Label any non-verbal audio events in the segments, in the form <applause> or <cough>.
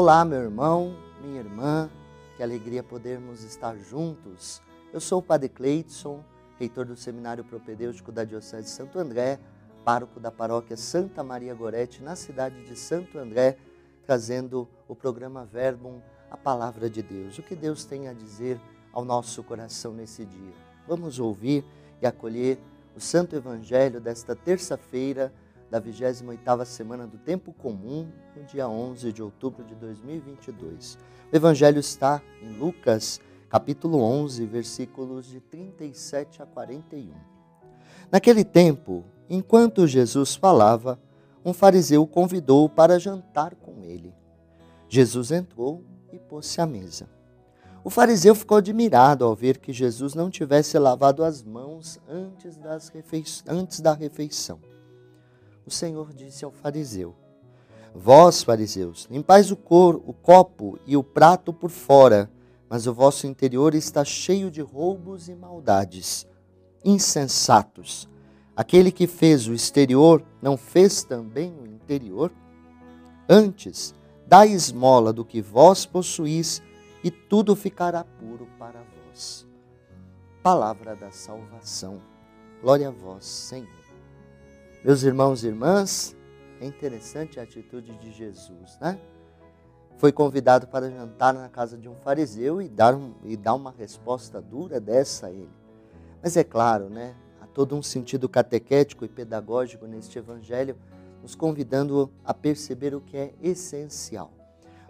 Olá, meu irmão, minha irmã, que alegria podermos estar juntos. Eu sou o Padre Cleidson, reitor do Seminário Propedêutico da Diocese de Santo André, pároco da paróquia Santa Maria Gorete, na cidade de Santo André, trazendo o programa Verbum, a palavra de Deus. O que Deus tem a dizer ao nosso coração nesse dia? Vamos ouvir e acolher o Santo Evangelho desta terça-feira, da 28ª semana do Tempo Comum, no dia 11 de outubro de 2022. O Evangelho está em Lucas, capítulo 11, versículos de 37 a 41. Naquele tempo, enquanto Jesus falava, um fariseu o convidou para jantar com ele. Jesus entrou e pôs-se à mesa. O fariseu ficou admirado ao ver que Jesus não tivesse lavado as mãos antes, antes da refeição o Senhor disse ao fariseu: Vós, fariseus, limpais o, cor, o copo e o prato por fora, mas o vosso interior está cheio de roubos e maldades. Insensatos! Aquele que fez o exterior não fez também o interior? Antes, dai esmola do que vós possuís, e tudo ficará puro para vós. Palavra da salvação. Glória a vós, Senhor. Meus irmãos e irmãs, é interessante a atitude de Jesus, né? Foi convidado para jantar na casa de um fariseu e dar, um, e dar uma resposta dura dessa a ele. Mas é claro, né? Há todo um sentido catequético e pedagógico neste evangelho, nos convidando a perceber o que é essencial.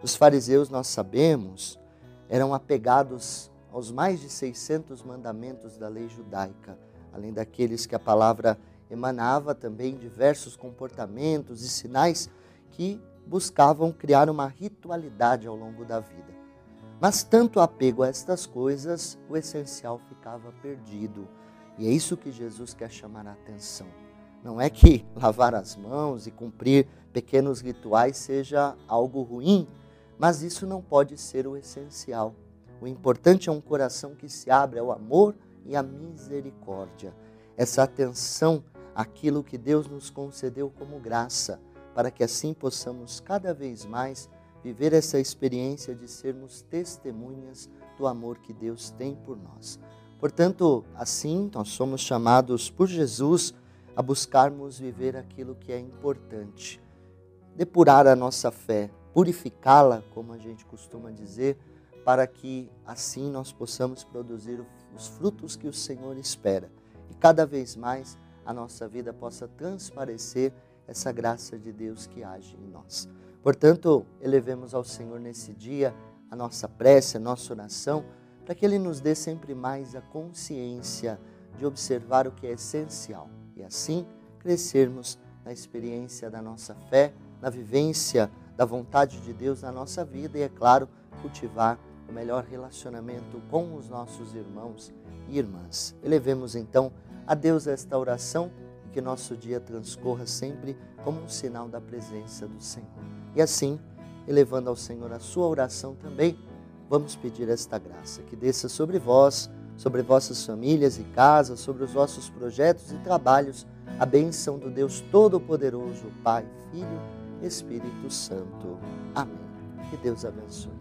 Os fariseus, nós sabemos, eram apegados aos mais de 600 mandamentos da lei judaica, além daqueles que a palavra emanava também diversos comportamentos e sinais que buscavam criar uma ritualidade ao longo da vida. Mas tanto apego a estas coisas, o essencial ficava perdido. E é isso que Jesus quer chamar a atenção. Não é que <laughs> lavar as mãos e cumprir pequenos rituais seja algo ruim, mas isso não pode ser o essencial. O importante é um coração que se abre ao amor e à misericórdia. Essa atenção aquilo que Deus nos concedeu como graça, para que assim possamos cada vez mais viver essa experiência de sermos testemunhas do amor que Deus tem por nós. Portanto, assim nós somos chamados por Jesus a buscarmos viver aquilo que é importante, depurar a nossa fé, purificá-la, como a gente costuma dizer, para que assim nós possamos produzir os frutos que o Senhor espera e cada vez mais a nossa vida possa transparecer essa graça de Deus que age em nós. Portanto, elevemos ao Senhor nesse dia a nossa prece, a nossa oração, para que Ele nos dê sempre mais a consciência de observar o que é essencial e assim crescermos na experiência da nossa fé, na vivência da vontade de Deus na nossa vida e, é claro, cultivar o melhor relacionamento com os nossos irmãos e irmãs. Elevemos então a Deus esta oração e que nosso dia transcorra sempre como um sinal da presença do Senhor. E assim, elevando ao Senhor a sua oração também, vamos pedir esta graça que desça sobre vós, sobre vossas famílias e casas, sobre os vossos projetos e trabalhos, a bênção do Deus Todo-Poderoso, Pai, Filho, Espírito Santo. Amém. Que Deus abençoe.